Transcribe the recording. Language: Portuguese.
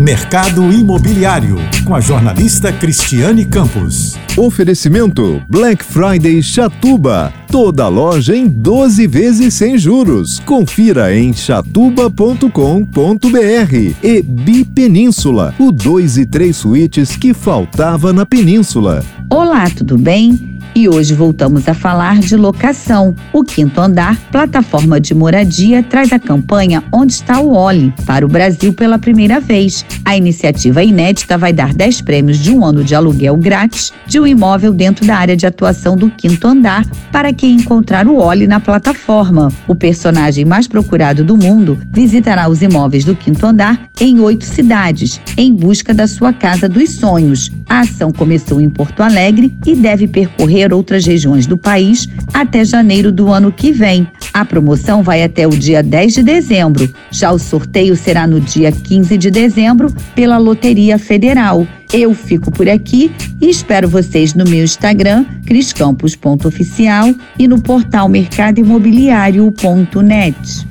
Mercado Imobiliário, com a jornalista Cristiane Campos. Oferecimento Black Friday Chatuba. Toda loja em 12 vezes sem juros. Confira em chatuba.com.br e Bipenínsula, o 2 e 3 suítes que faltava na península. Olá, tudo bem? E hoje voltamos a falar de locação. O Quinto Andar, plataforma de moradia, traz a campanha Onde está o Oli para o Brasil pela primeira vez. A iniciativa inédita vai dar 10 prêmios de um ano de aluguel grátis de um imóvel dentro da área de atuação do Quinto Andar para quem encontrar o Oli na plataforma. O personagem mais procurado do mundo visitará os imóveis do Quinto Andar em oito cidades, em busca da sua casa dos sonhos. A ação começou em Porto Alegre e deve percorrer percorrer outras regiões do país até janeiro do ano que vem. A promoção vai até o dia 10 de dezembro. Já o sorteio será no dia 15 de dezembro pela Loteria Federal. Eu fico por aqui e espero vocês no meu Instagram, criscampos.oficial e no portal mercadoimobiliário.net.